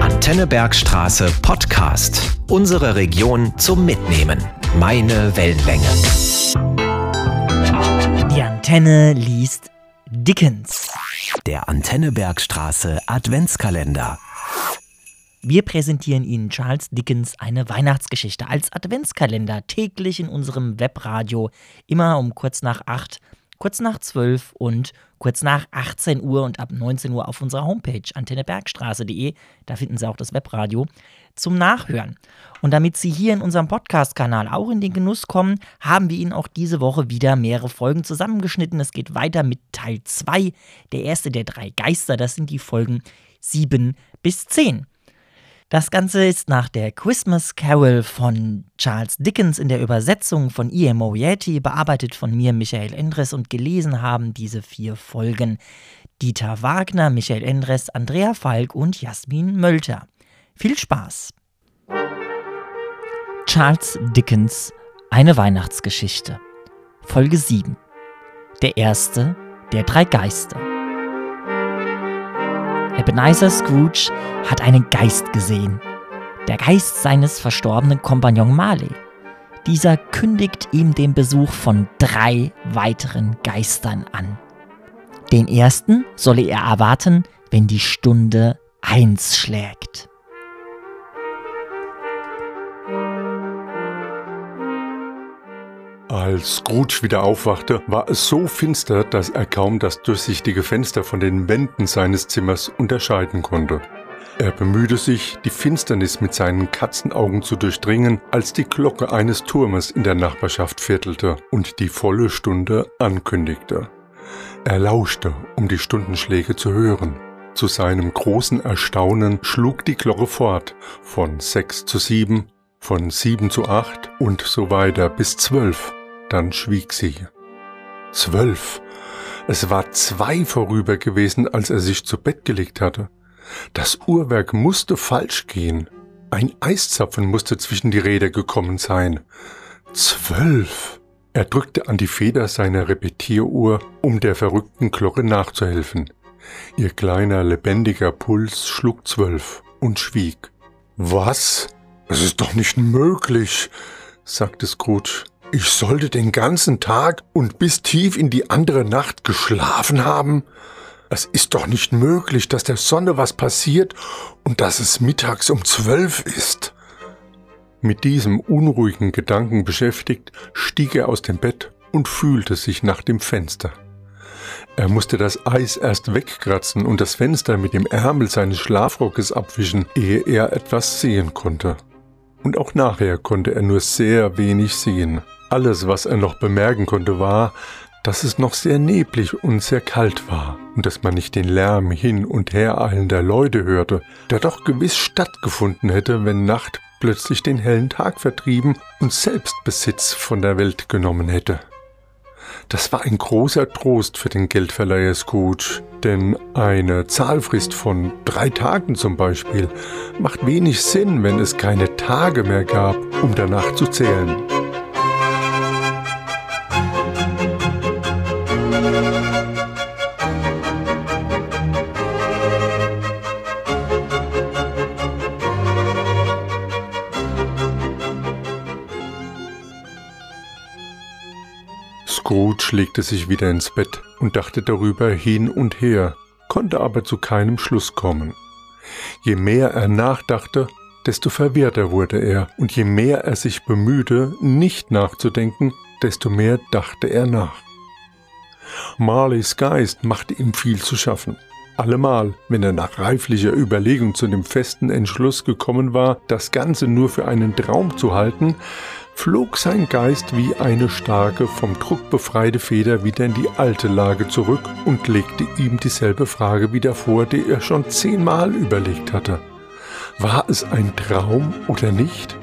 Antennebergstraße Podcast. Unsere Region zum Mitnehmen. Meine Wellenlänge. Die Antenne liest Dickens. Der Antennebergstraße Adventskalender. Wir präsentieren Ihnen Charles Dickens eine Weihnachtsgeschichte als Adventskalender täglich in unserem Webradio, immer um kurz nach acht kurz nach 12 und kurz nach 18 Uhr und ab 19 Uhr auf unserer Homepage antennebergstraße.de. Da finden Sie auch das Webradio zum Nachhören. Und damit Sie hier in unserem Podcast-Kanal auch in den Genuss kommen, haben wir Ihnen auch diese Woche wieder mehrere Folgen zusammengeschnitten. Es geht weiter mit Teil 2, der erste der drei Geister. Das sind die Folgen 7 bis 10. Das Ganze ist nach der Christmas Carol von Charles Dickens in der Übersetzung von E.M. Moriarty, bearbeitet von mir, Michael Endres, und gelesen haben diese vier Folgen Dieter Wagner, Michael Endres, Andrea Falk und Jasmin Mölter. Viel Spaß! Charles Dickens Eine Weihnachtsgeschichte Folge 7 Der erste der drei Geister Ebenezer Scrooge hat einen Geist gesehen. Der Geist seines verstorbenen Kompagnon Marley. Dieser kündigt ihm den Besuch von drei weiteren Geistern an. Den ersten solle er erwarten, wenn die Stunde eins schlägt. Als Scrooge wieder aufwachte, war es so finster, dass er kaum das durchsichtige Fenster von den Wänden seines Zimmers unterscheiden konnte. Er bemühte sich, die Finsternis mit seinen Katzenaugen zu durchdringen, als die Glocke eines Turmes in der Nachbarschaft viertelte und die volle Stunde ankündigte. Er lauschte, um die Stundenschläge zu hören. Zu seinem großen Erstaunen schlug die Glocke fort, von sechs zu sieben, von sieben zu acht und so weiter bis zwölf. Dann schwieg sie. Zwölf. Es war zwei vorüber gewesen, als er sich zu Bett gelegt hatte. Das Uhrwerk musste falsch gehen. Ein Eiszapfen musste zwischen die Räder gekommen sein. Zwölf. Er drückte an die Feder seiner Repetieruhr, um der verrückten Glocke nachzuhelfen. Ihr kleiner, lebendiger Puls schlug zwölf und schwieg. Was? Es ist doch nicht möglich, sagte Scrooge. Ich sollte den ganzen Tag und bis tief in die andere Nacht geschlafen haben? Es ist doch nicht möglich, dass der Sonne was passiert und dass es mittags um zwölf ist. Mit diesem unruhigen Gedanken beschäftigt, stieg er aus dem Bett und fühlte sich nach dem Fenster. Er musste das Eis erst wegkratzen und das Fenster mit dem Ärmel seines Schlafrockes abwischen, ehe er etwas sehen konnte. Und auch nachher konnte er nur sehr wenig sehen. Alles, was er noch bemerken konnte, war, dass es noch sehr neblig und sehr kalt war und dass man nicht den Lärm hin und her eilender Leute hörte, der doch gewiss stattgefunden hätte, wenn Nacht plötzlich den hellen Tag vertrieben und Selbstbesitz von der Welt genommen hätte. Das war ein großer Trost für den Geldverleiher Scrooge, denn eine Zahlfrist von drei Tagen zum Beispiel macht wenig Sinn, wenn es keine Tage mehr gab, um danach zu zählen. Legte sich wieder ins Bett und dachte darüber hin und her, konnte aber zu keinem Schluss kommen. Je mehr er nachdachte, desto verwirrter wurde er, und je mehr er sich bemühte, nicht nachzudenken, desto mehr dachte er nach. Marleys Geist machte ihm viel zu schaffen. Allemal, wenn er nach reiflicher Überlegung zu dem festen Entschluss gekommen war, das Ganze nur für einen Traum zu halten, flog sein Geist wie eine starke, vom Druck befreite Feder wieder in die alte Lage zurück und legte ihm dieselbe Frage wieder vor, die er schon zehnmal überlegt hatte. War es ein Traum oder nicht?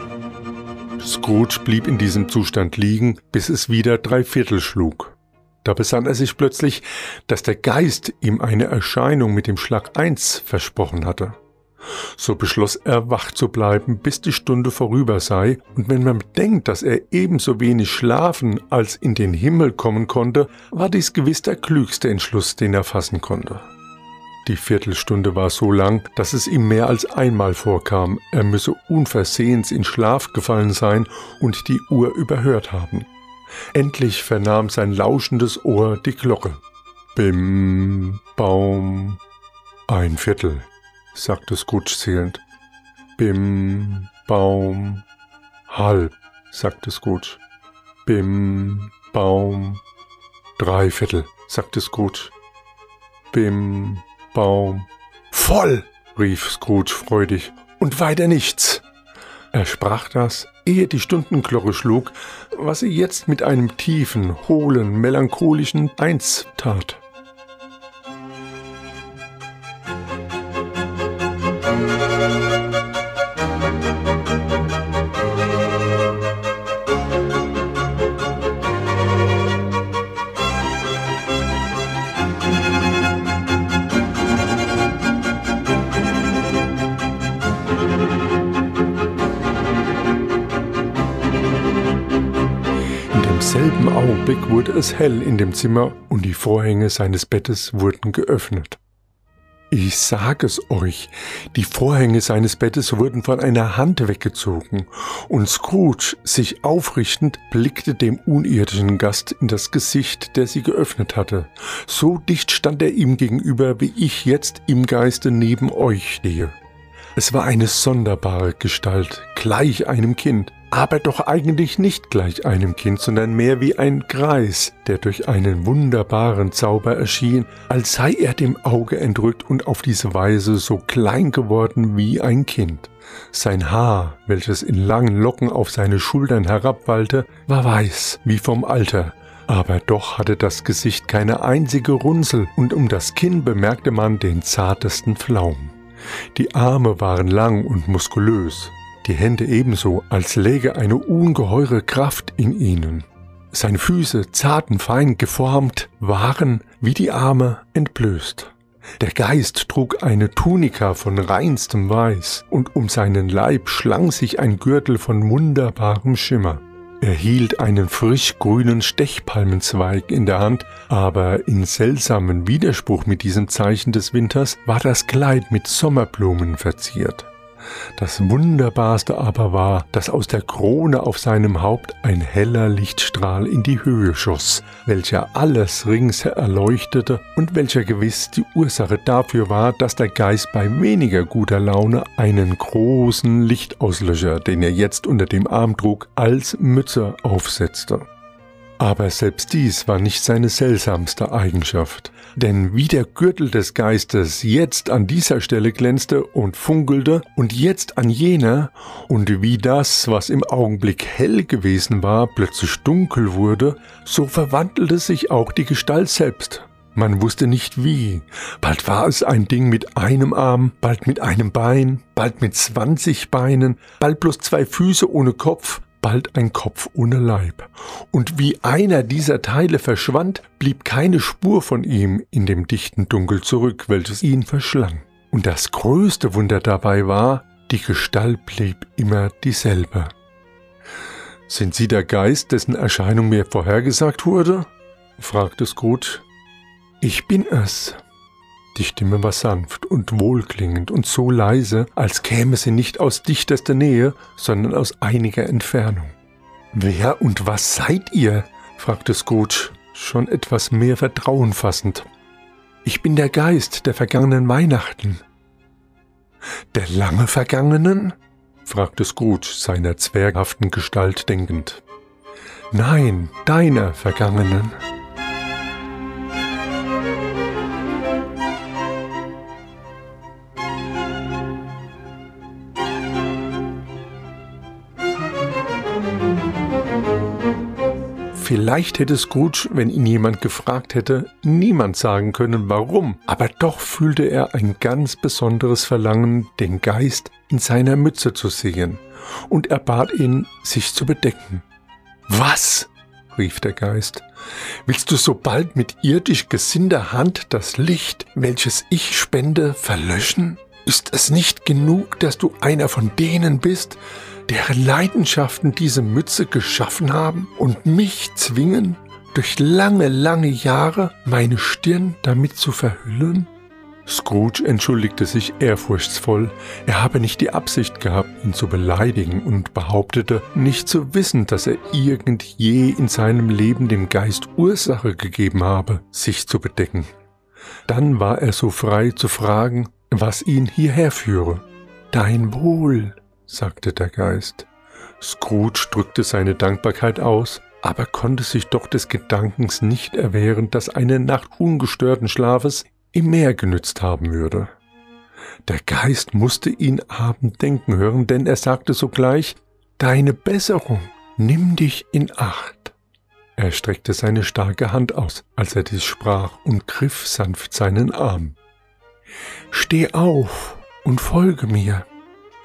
Scrooge blieb in diesem Zustand liegen, bis es wieder drei Viertel schlug. Da besann er sich plötzlich, dass der Geist ihm eine Erscheinung mit dem Schlag eins versprochen hatte. So beschloss er, wach zu bleiben, bis die Stunde vorüber sei, und wenn man bedenkt, dass er ebenso wenig schlafen als in den Himmel kommen konnte, war dies gewiss der klügste Entschluss, den er fassen konnte. Die Viertelstunde war so lang, dass es ihm mehr als einmal vorkam, er müsse unversehens in Schlaf gefallen sein und die Uhr überhört haben. Endlich vernahm sein lauschendes Ohr die Glocke. Bim, Baum, ein Viertel, sagte Scrooge zählend. Bim, Baum, halb, sagte Scrooge. Bim, Baum, drei Viertel, sagte Scrooge. Bim, Baum. Voll! rief Scrooge freudig. Und weiter nichts. Er sprach das, ehe die Stundenglocke schlug, was er jetzt mit einem tiefen, hohlen, melancholischen Eins tat. Wurde es hell in dem Zimmer und die Vorhänge seines Bettes wurden geöffnet. Ich sag es euch, die Vorhänge seines Bettes wurden von einer Hand weggezogen, und Scrooge, sich aufrichtend, blickte dem unirdischen Gast in das Gesicht, der sie geöffnet hatte. So dicht stand er ihm gegenüber, wie ich jetzt im Geiste neben euch stehe. Es war eine sonderbare Gestalt, gleich einem Kind, aber doch eigentlich nicht gleich einem Kind, sondern mehr wie ein Greis, der durch einen wunderbaren Zauber erschien, als sei er dem Auge entrückt und auf diese Weise so klein geworden wie ein Kind. Sein Haar, welches in langen Locken auf seine Schultern herabwallte, war weiß wie vom Alter, aber doch hatte das Gesicht keine einzige Runzel und um das Kinn bemerkte man den zartesten Flaum. Die Arme waren lang und muskulös, die Hände ebenso, als läge eine ungeheure Kraft in ihnen. Seine Füße, zart und fein geformt, waren, wie die Arme, entblößt. Der Geist trug eine Tunika von reinstem Weiß, und um seinen Leib schlang sich ein Gürtel von wunderbarem Schimmer. Er hielt einen frisch grünen Stechpalmenzweig in der Hand, aber in seltsamen Widerspruch mit diesem Zeichen des Winters war das Kleid mit Sommerblumen verziert. Das Wunderbarste aber war, dass aus der Krone auf seinem Haupt ein heller Lichtstrahl in die Höhe schoss, welcher alles ringsher erleuchtete und welcher gewiss die Ursache dafür war, dass der Geist bei weniger guter Laune einen großen Lichtauslöscher, den er jetzt unter dem Arm trug, als Mütze aufsetzte. Aber selbst dies war nicht seine seltsamste Eigenschaft. Denn wie der Gürtel des Geistes jetzt an dieser Stelle glänzte und funkelte und jetzt an jener, und wie das, was im Augenblick hell gewesen war, plötzlich dunkel wurde, so verwandelte sich auch die Gestalt selbst. Man wusste nicht wie. Bald war es ein Ding mit einem Arm, bald mit einem Bein, bald mit zwanzig Beinen, bald bloß zwei Füße ohne Kopf, bald ein Kopf ohne Leib. Und wie einer dieser Teile verschwand, blieb keine Spur von ihm in dem dichten Dunkel zurück, welches ihn verschlang. Und das größte Wunder dabei war, die Gestalt blieb immer dieselbe. Sind Sie der Geist, dessen Erscheinung mir vorhergesagt wurde? fragte Scrooge. Ich bin es, die Stimme war sanft und wohlklingend und so leise, als käme sie nicht aus dichtester Nähe, sondern aus einiger Entfernung. Wer und was seid ihr? fragte Scrooge, schon etwas mehr Vertrauen fassend. Ich bin der Geist der vergangenen Weihnachten. Der lange vergangenen? fragte Scrooge seiner zwerghaften Gestalt denkend. Nein, deiner vergangenen. Vielleicht hätte Scrooge, wenn ihn jemand gefragt hätte, niemand sagen können, warum, aber doch fühlte er ein ganz besonderes Verlangen, den Geist in seiner Mütze zu sehen, und er bat ihn, sich zu bedecken. Was? rief der Geist. Willst du so bald mit irdisch gesinnter Hand das Licht, welches ich spende, verlöschen? Ist es nicht genug, dass du einer von denen bist, deren Leidenschaften diese Mütze geschaffen haben und mich zwingen, durch lange, lange Jahre meine Stirn damit zu verhüllen? Scrooge entschuldigte sich ehrfurchtsvoll, er habe nicht die Absicht gehabt, ihn zu beleidigen und behauptete, nicht zu wissen, dass er irgend je in seinem Leben dem Geist Ursache gegeben habe, sich zu bedecken. Dann war er so frei zu fragen, was ihn hierher führe. Dein Wohl, sagte der Geist. Scrooge drückte seine Dankbarkeit aus, aber konnte sich doch des Gedankens nicht erwehren, dass eine Nacht ungestörten Schlafes ihm mehr genützt haben würde. Der Geist musste ihn abend denken hören, denn er sagte sogleich, Deine Besserung, nimm dich in Acht. Er streckte seine starke Hand aus, als er dies sprach, und griff sanft seinen Arm. Steh auf und folge mir.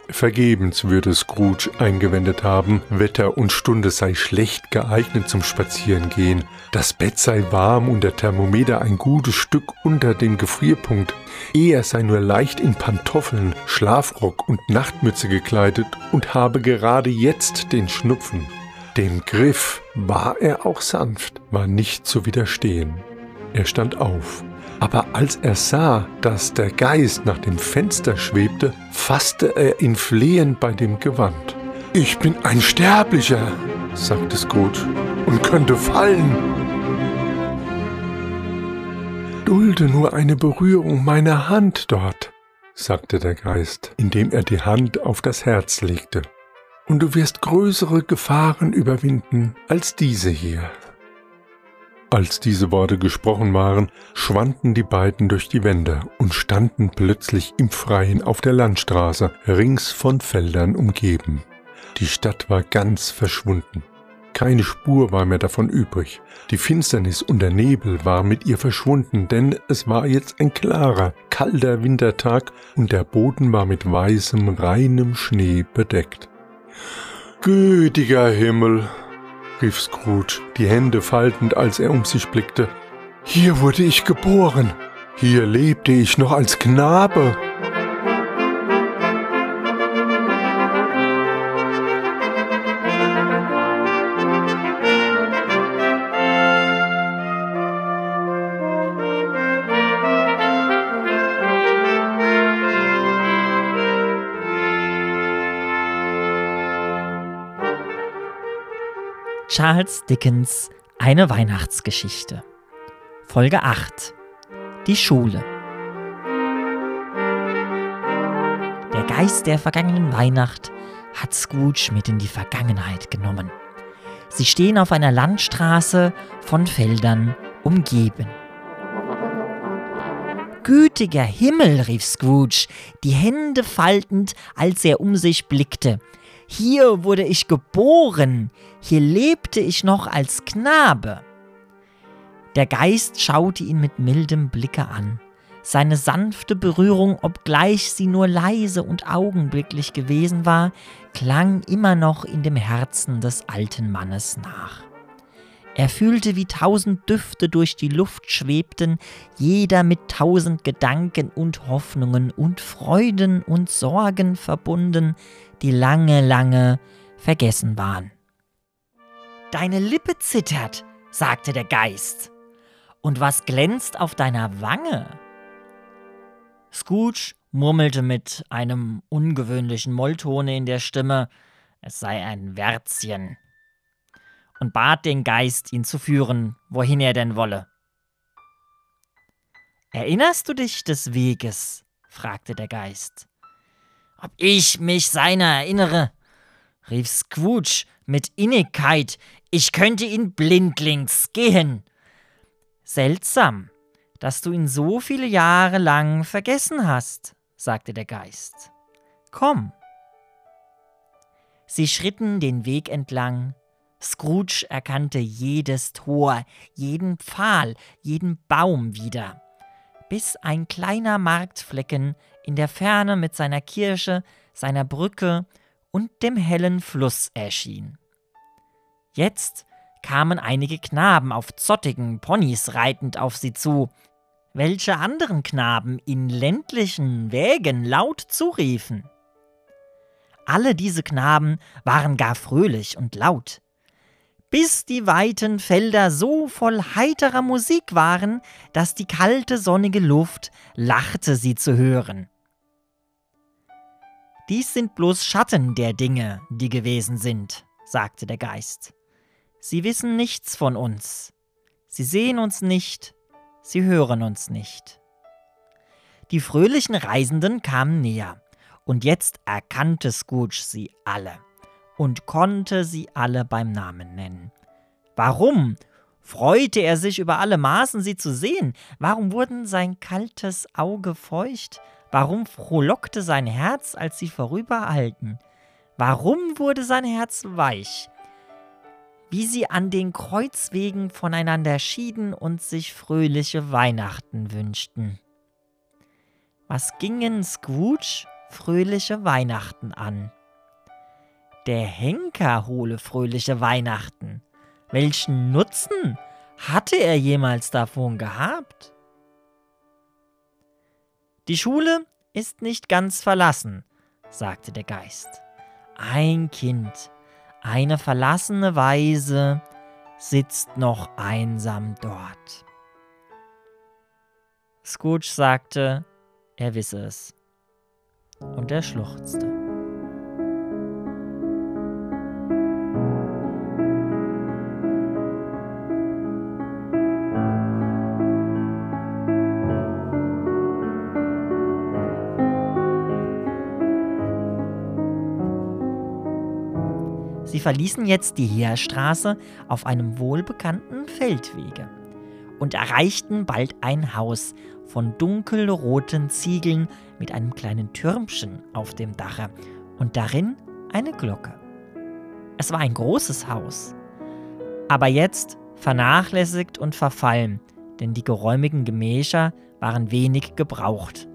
Vergebens würde Scrooge eingewendet haben, Wetter und Stunde sei schlecht geeignet zum Spazierengehen, das Bett sei warm und der Thermometer ein gutes Stück unter dem Gefrierpunkt, er sei nur leicht in Pantoffeln, Schlafrock und Nachtmütze gekleidet und habe gerade jetzt den Schnupfen. Dem Griff war er auch sanft, war nicht zu widerstehen. Er stand auf, aber als er sah, dass der Geist nach dem Fenster schwebte, fasste er ihn flehend bei dem Gewand. Ich bin ein Sterblicher, sagte Scrooge, und könnte fallen. Dulde nur eine Berührung meiner Hand dort, sagte der Geist, indem er die Hand auf das Herz legte, und du wirst größere Gefahren überwinden als diese hier. Als diese Worte gesprochen waren, schwanden die beiden durch die Wände und standen plötzlich im Freien auf der Landstraße, rings von Feldern umgeben. Die Stadt war ganz verschwunden. Keine Spur war mehr davon übrig. Die Finsternis und der Nebel war mit ihr verschwunden, denn es war jetzt ein klarer, kalter Wintertag und der Boden war mit weißem, reinem Schnee bedeckt. Gütiger Himmel, rief Scrooge, die Hände faltend, als er um sich blickte. Hier wurde ich geboren. Hier lebte ich noch als Knabe. Charles Dickens Eine Weihnachtsgeschichte. Folge 8. Die Schule. Der Geist der vergangenen Weihnacht hat Scrooge mit in die Vergangenheit genommen. Sie stehen auf einer Landstraße von Feldern umgeben. Gütiger Himmel, rief Scrooge, die Hände faltend, als er um sich blickte. Hier wurde ich geboren, hier lebte ich noch als Knabe. Der Geist schaute ihn mit mildem Blicke an. Seine sanfte Berührung, obgleich sie nur leise und augenblicklich gewesen war, klang immer noch in dem Herzen des alten Mannes nach. Er fühlte, wie tausend Düfte durch die Luft schwebten, jeder mit tausend Gedanken und Hoffnungen und Freuden und Sorgen verbunden, die lange, lange vergessen waren. Deine Lippe zittert, sagte der Geist. Und was glänzt auf deiner Wange? Scrooge murmelte mit einem ungewöhnlichen Molltone in der Stimme, es sei ein Wärzchen, und bat den Geist, ihn zu führen, wohin er denn wolle. Erinnerst du dich des Weges? fragte der Geist. Ob ich mich seiner erinnere? rief Scrooge mit Innigkeit, ich könnte ihn blindlings gehen. Seltsam, dass du ihn so viele Jahre lang vergessen hast, sagte der Geist. Komm. Sie schritten den Weg entlang. Scrooge erkannte jedes Tor, jeden Pfahl, jeden Baum wieder, bis ein kleiner Marktflecken in der Ferne mit seiner Kirche, seiner Brücke und dem hellen Fluss erschien. Jetzt kamen einige Knaben auf zottigen Ponys reitend auf sie zu, welche anderen Knaben in ländlichen Wägen laut zuriefen. Alle diese Knaben waren gar fröhlich und laut. Bis die weiten Felder so voll heiterer Musik waren, dass die kalte sonnige Luft lachte sie zu hören. Dies sind bloß Schatten der Dinge, die gewesen sind, sagte der Geist. Sie wissen nichts von uns. Sie sehen uns nicht, sie hören uns nicht. Die fröhlichen Reisenden kamen näher, und jetzt erkannte Scrooge sie alle und konnte sie alle beim Namen nennen. Warum? Freute er sich über alle Maßen, sie zu sehen? Warum wurden sein kaltes Auge feucht? Warum frohlockte sein Herz, als sie vorübereilten? Warum wurde sein Herz weich? Wie sie an den Kreuzwegen voneinander schieden und sich fröhliche Weihnachten wünschten. Was gingen Scrooge fröhliche Weihnachten an? Der Henker hole fröhliche Weihnachten. Welchen Nutzen hatte er jemals davon gehabt? Die Schule ist nicht ganz verlassen, sagte der Geist. Ein Kind, eine verlassene Weise, sitzt noch einsam dort. Scrooge sagte, er wisse es. Und er schluchzte. Sie verließen jetzt die Heerstraße auf einem wohlbekannten Feldwege und erreichten bald ein Haus von dunkelroten Ziegeln mit einem kleinen Türmchen auf dem Dache und darin eine Glocke. Es war ein großes Haus, aber jetzt vernachlässigt und verfallen, denn die geräumigen Gemächer waren wenig gebraucht.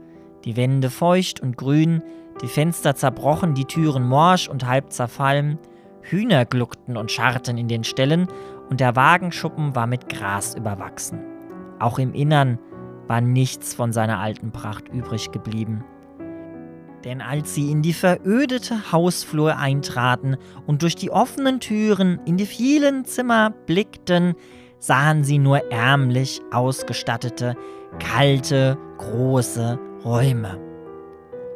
Die Wände feucht und grün, die Fenster zerbrochen, die Türen morsch und halb zerfallen, Hühner gluckten und scharrten in den Ställen und der Wagenschuppen war mit Gras überwachsen. Auch im Innern war nichts von seiner alten Pracht übrig geblieben. Denn als sie in die verödete Hausflur eintraten und durch die offenen Türen in die vielen Zimmer blickten, sahen sie nur ärmlich ausgestattete, kalte, große Räume.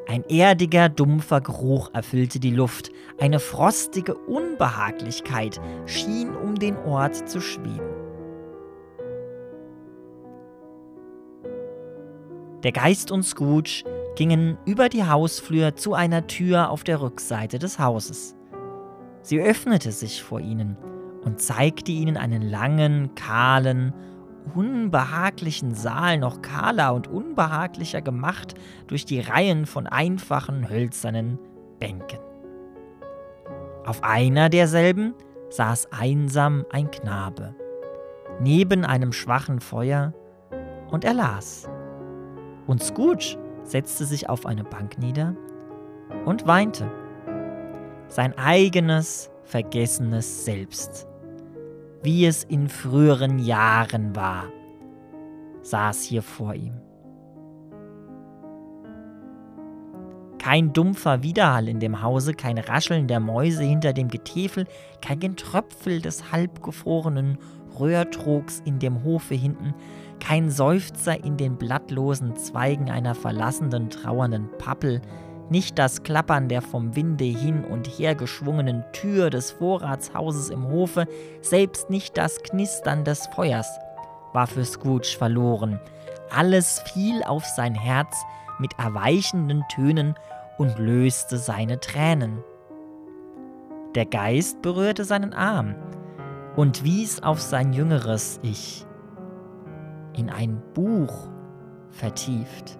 Ein erdiger, dumpfer Geruch erfüllte die Luft, eine frostige Unbehaglichkeit schien um den Ort zu schweben. Der Geist und Scrooge gingen über die Hausflur zu einer Tür auf der Rückseite des Hauses. Sie öffnete sich vor ihnen und zeigte ihnen einen langen, kahlen, unbehaglichen Saal noch kahler und unbehaglicher gemacht durch die Reihen von einfachen hölzernen Bänken. Auf einer derselben saß einsam ein Knabe, neben einem schwachen Feuer, und er las. Und Scrooge setzte sich auf eine Bank nieder und weinte. Sein eigenes, vergessenes Selbst wie es in früheren Jahren war, saß hier vor ihm. Kein dumpfer Widerhall in dem Hause, kein Rascheln der Mäuse hinter dem Getäfel, kein Getröpfel des halbgefrorenen Röhrtrogs in dem Hofe hinten, kein Seufzer in den blattlosen Zweigen einer verlassenen, trauernden Pappel, nicht das Klappern der vom Winde hin und her geschwungenen Tür des Vorratshauses im Hofe, selbst nicht das Knistern des Feuers war für Scrooge verloren. Alles fiel auf sein Herz mit erweichenden Tönen und löste seine Tränen. Der Geist berührte seinen Arm und wies auf sein jüngeres Ich, in ein Buch vertieft.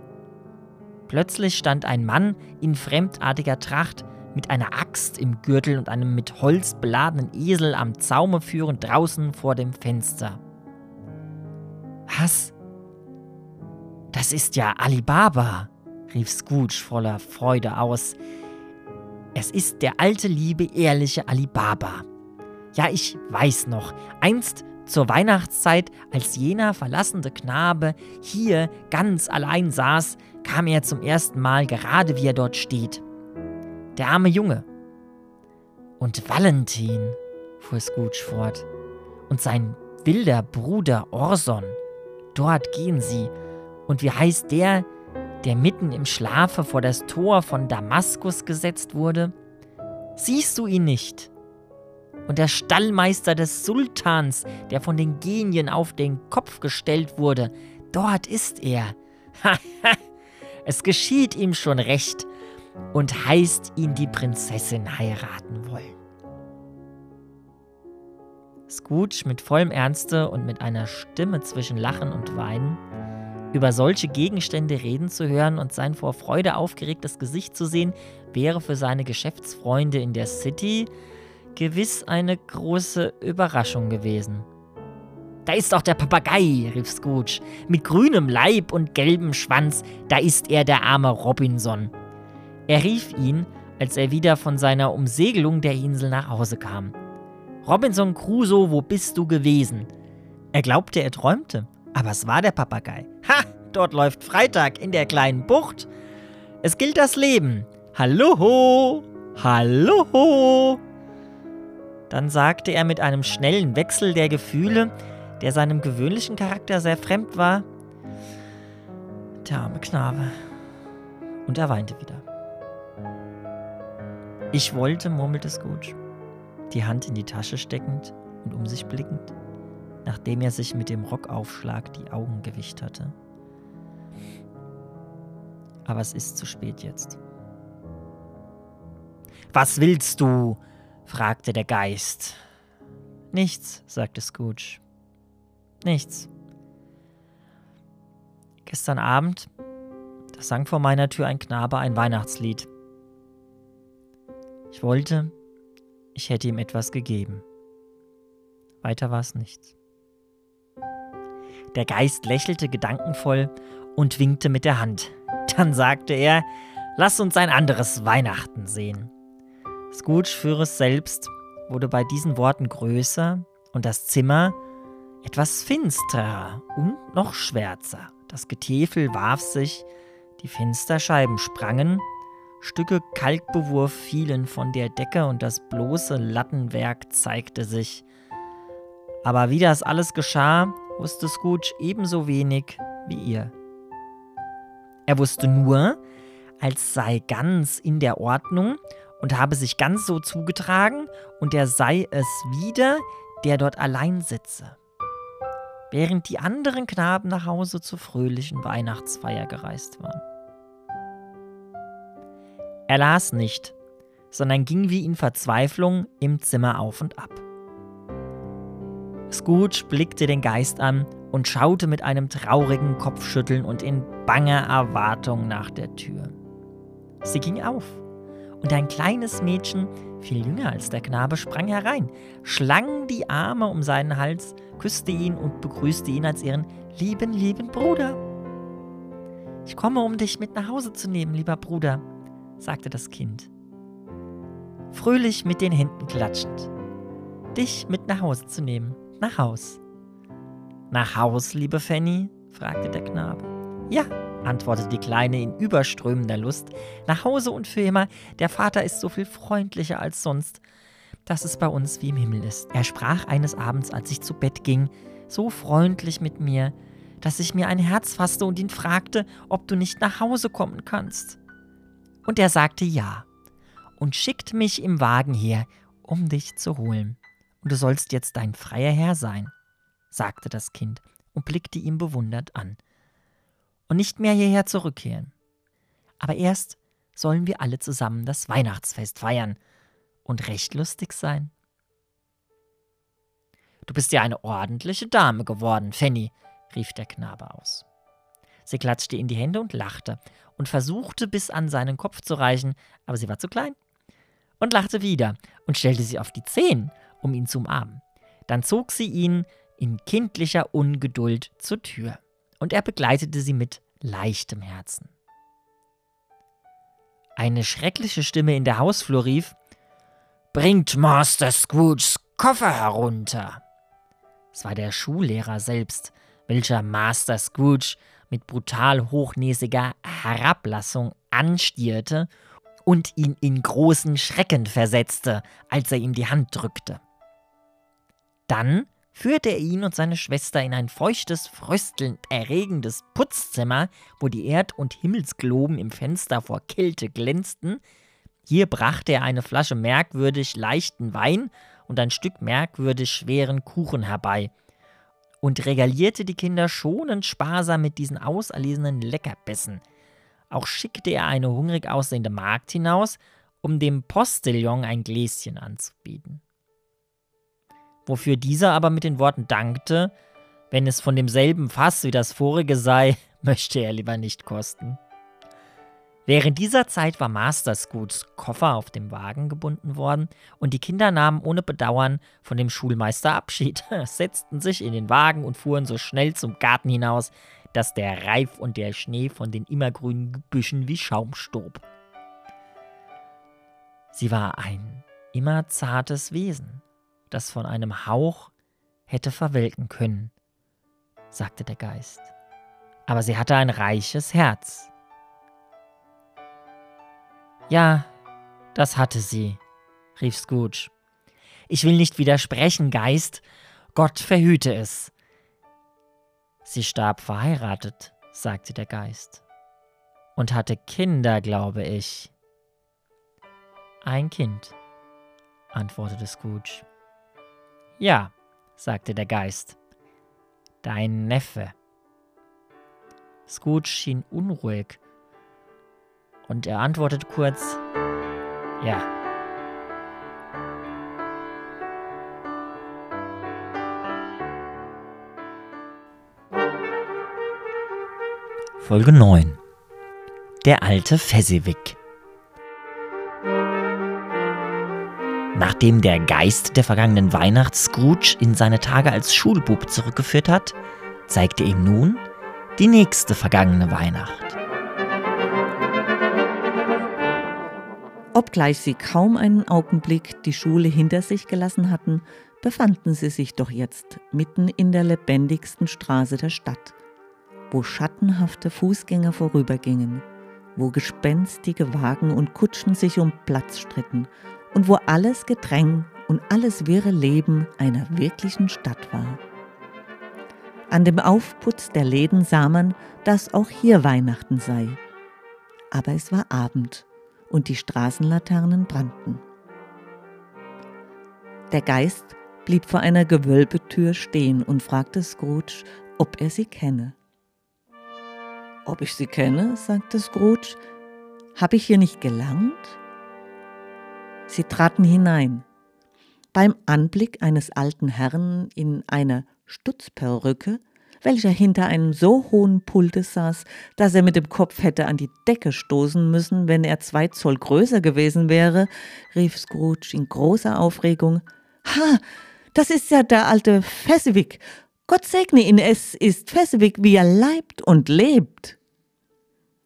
Plötzlich stand ein Mann in fremdartiger Tracht mit einer Axt im Gürtel und einem mit Holz beladenen Esel am Zaume führend draußen vor dem Fenster. Was? Das ist ja Alibaba, rief Scrooge voller Freude aus. Es ist der alte, liebe, ehrliche Alibaba. Ja, ich weiß noch, einst zur Weihnachtszeit, als jener verlassene Knabe hier ganz allein saß, kam er zum ersten Mal gerade wie er dort steht. Der arme Junge. Und Valentin, fuhr Scrooge fort. und sein wilder Bruder Orson. Dort gehen sie. Und wie heißt der, der mitten im Schlafe vor das Tor von Damaskus gesetzt wurde? Siehst du ihn nicht? Und der Stallmeister des Sultans, der von den Genien auf den Kopf gestellt wurde, dort ist er. es geschieht ihm schon recht und heißt ihn die Prinzessin heiraten wollen. Scrooge mit vollem Ernste und mit einer Stimme zwischen Lachen und Weinen, über solche Gegenstände reden zu hören und sein vor Freude aufgeregtes Gesicht zu sehen, wäre für seine Geschäftsfreunde in der City gewiss eine große Überraschung gewesen. Da ist auch der Papagei, rief Scrooge, mit grünem Leib und gelbem Schwanz, da ist er der arme Robinson. Er rief ihn, als er wieder von seiner Umsegelung der Insel nach Hause kam. Robinson Crusoe, wo bist du gewesen? Er glaubte, er träumte, aber es war der Papagei. Ha, dort läuft Freitag in der kleinen Bucht. Es gilt das Leben. Hallo, hallo. Dann sagte er mit einem schnellen Wechsel der Gefühle, der seinem gewöhnlichen Charakter sehr fremd war, der arme Knabe. Und er weinte wieder. Ich wollte, murmelte Scrooge, die Hand in die Tasche steckend und um sich blickend, nachdem er sich mit dem Rockaufschlag die Augen gewischt hatte. Aber es ist zu spät jetzt. Was willst du? Fragte der Geist. Nichts, sagte Scrooge. Nichts. Gestern Abend, da sang vor meiner Tür ein Knabe ein Weihnachtslied. Ich wollte, ich hätte ihm etwas gegeben. Weiter war es nichts. Der Geist lächelte gedankenvoll und winkte mit der Hand. Dann sagte er, lass uns ein anderes Weihnachten sehen. Scrooge für es selbst wurde bei diesen Worten größer und das Zimmer etwas finsterer und noch schwärzer. Das Getäfel warf sich, die Fensterscheiben sprangen, Stücke Kalkbewurf fielen von der Decke und das bloße Lattenwerk zeigte sich. Aber wie das alles geschah, wusste Scrooge ebenso wenig wie ihr. Er wusste nur, als sei ganz in der Ordnung und habe sich ganz so zugetragen und er sei es wieder, der dort allein sitze. Während die anderen Knaben nach Hause zur fröhlichen Weihnachtsfeier gereist waren. Er las nicht, sondern ging wie in Verzweiflung im Zimmer auf und ab. Scrooge blickte den Geist an und schaute mit einem traurigen Kopfschütteln und in banger Erwartung nach der Tür. Sie ging auf und ein kleines Mädchen, viel jünger als der Knabe, sprang herein, schlang die Arme um seinen Hals, küsste ihn und begrüßte ihn als ihren lieben, lieben Bruder. Ich komme, um dich mit nach Hause zu nehmen, lieber Bruder, sagte das Kind. Fröhlich mit den Händen klatschend. Dich mit nach Hause zu nehmen. Nach Haus. Nach Haus, liebe Fanny? fragte der Knabe. Ja, antwortete die Kleine in überströmender Lust. Nach Hause und für immer. Der Vater ist so viel freundlicher als sonst, dass es bei uns wie im Himmel ist. Er sprach eines Abends, als ich zu Bett ging, so freundlich mit mir, dass ich mir ein Herz fasste und ihn fragte, ob du nicht nach Hause kommen kannst. Und er sagte ja und schickt mich im Wagen her, um dich zu holen. Und du sollst jetzt dein freier Herr sein, sagte das Kind und blickte ihm bewundert an und nicht mehr hierher zurückkehren. Aber erst sollen wir alle zusammen das Weihnachtsfest feiern und recht lustig sein. Du bist ja eine ordentliche Dame geworden, Fanny, rief der Knabe aus. Sie klatschte in die Hände und lachte und versuchte bis an seinen Kopf zu reichen, aber sie war zu klein. Und lachte wieder und stellte sie auf die Zehen, um ihn zu umarmen. Dann zog sie ihn in kindlicher Ungeduld zur Tür und er begleitete sie mit leichtem Herzen. Eine schreckliche Stimme in der Hausflur rief: Bringt Master Scrooges Koffer herunter! Es war der Schullehrer selbst, welcher Master Scrooge mit brutal hochnäsiger Herablassung anstierte und ihn in großen Schrecken versetzte, als er ihm die Hand drückte. Dann führte er ihn und seine Schwester in ein feuchtes, fröstelnd erregendes Putzzimmer, wo die Erd- und Himmelsgloben im Fenster vor Kälte glänzten. Hier brachte er eine Flasche merkwürdig leichten Wein und ein Stück merkwürdig schweren Kuchen herbei und regalierte die Kinder schonend sparsam mit diesen auserlesenen Leckerbissen. Auch schickte er eine hungrig aussehende Magd hinaus, um dem Postillon ein Gläschen anzubieten wofür dieser aber mit den Worten dankte, wenn es von demselben Fass wie das vorige sei, möchte er lieber nicht kosten. Während dieser Zeit war Master Scoots Koffer auf dem Wagen gebunden worden und die Kinder nahmen ohne Bedauern von dem Schulmeister Abschied, setzten sich in den Wagen und fuhren so schnell zum Garten hinaus, dass der Reif und der Schnee von den immergrünen Gebüschen wie Schaum stob. Sie war ein immer zartes Wesen, das von einem Hauch hätte verwelken können, sagte der Geist. Aber sie hatte ein reiches Herz. Ja, das hatte sie, rief Scrooge. Ich will nicht widersprechen, Geist, Gott verhüte es. Sie starb verheiratet, sagte der Geist, und hatte Kinder, glaube ich. Ein Kind, antwortete Scrooge. Ja, sagte der Geist. Dein Neffe. Scrooge schien unruhig, und er antwortet kurz Ja. Folge 9 Der alte Fezziwig Nachdem der Geist der vergangenen Weihnacht Scrooge in seine Tage als Schulbub zurückgeführt hat, zeigt er ihm nun die nächste vergangene Weihnacht. Obgleich sie kaum einen Augenblick die Schule hinter sich gelassen hatten, befanden sie sich doch jetzt mitten in der lebendigsten Straße der Stadt, wo schattenhafte Fußgänger vorübergingen, wo gespenstige Wagen und Kutschen sich um Platz stritten und wo alles Gedräng und alles wirre Leben einer wirklichen Stadt war. An dem Aufputz der Läden sah man, dass auch hier Weihnachten sei. Aber es war Abend und die Straßenlaternen brannten. Der Geist blieb vor einer Gewölbetür stehen und fragte Scrooge, ob er sie kenne. Ob ich sie kenne, sagte Scrooge, habe ich hier nicht gelangt? Sie traten hinein. Beim Anblick eines alten Herrn in einer Stutzperücke, welcher hinter einem so hohen Pulte saß, dass er mit dem Kopf hätte an die Decke stoßen müssen, wenn er zwei Zoll größer gewesen wäre, rief Scrooge in großer Aufregung. Ha, das ist ja der alte Fezziwig. Gott segne ihn, es ist Fezziwig, wie er leibt und lebt.